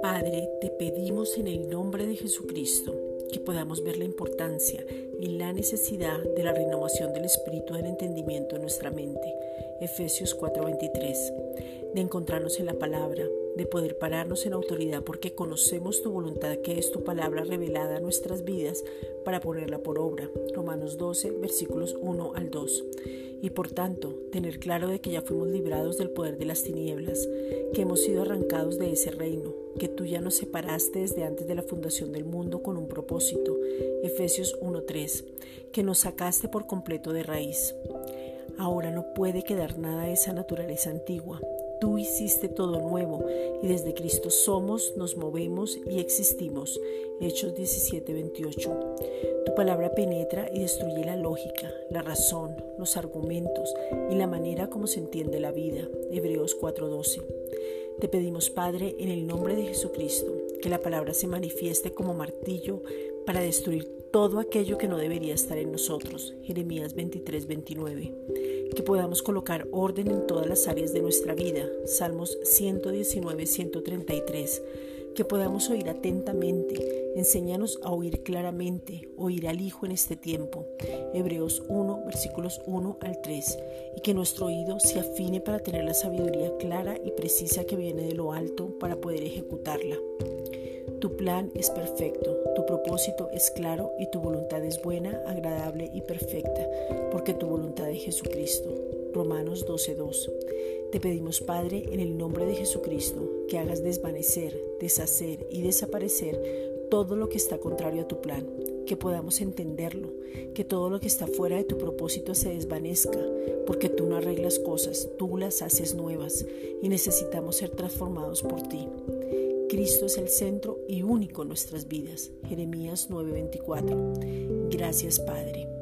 Padre, te pedimos en el nombre de Jesucristo que podamos ver la importancia y la necesidad de la renovación del espíritu del entendimiento en nuestra mente. Efesios 4:23. De encontrarnos en la palabra, de poder pararnos en autoridad porque conocemos tu voluntad que es tu palabra revelada a nuestras vidas para ponerla por obra. Romanos 12, versículos 1 al 2 y por tanto tener claro de que ya fuimos librados del poder de las tinieblas, que hemos sido arrancados de ese reino, que tú ya nos separaste desde antes de la fundación del mundo con un propósito, Efesios 1.3, que nos sacaste por completo de raíz. Ahora no puede quedar nada de esa naturaleza antigua, Tú hiciste todo nuevo y desde Cristo somos, nos movemos y existimos. Hechos 17:28. Tu palabra penetra y destruye la lógica, la razón, los argumentos y la manera como se entiende la vida. Hebreos 4:12. Te pedimos, Padre, en el nombre de Jesucristo, que la palabra se manifieste como martillo para destruir todo aquello que no debería estar en nosotros. Jeremías 23, 29. Que podamos colocar orden en todas las áreas de nuestra vida. Salmos 119, 133. Que podamos oír atentamente. Enséñanos a oír claramente, oír al Hijo en este tiempo. Hebreos 1, versículos 1 al 3. Y que nuestro oído se afine para tener la sabiduría clara y precisa que viene de lo alto para poder ejecutarla. Tu plan es perfecto, tu propósito es claro y tu voluntad es buena, agradable y perfecta, porque tu voluntad es Jesucristo. Romanos 12:2. Te pedimos, Padre, en el nombre de Jesucristo, que hagas desvanecer, deshacer y desaparecer todo lo que está contrario a tu plan, que podamos entenderlo, que todo lo que está fuera de tu propósito se desvanezca, porque tú no arreglas cosas, tú las haces nuevas y necesitamos ser transformados por ti. Cristo es el centro y único en nuestras vidas. Jeremías 9:24. Gracias Padre.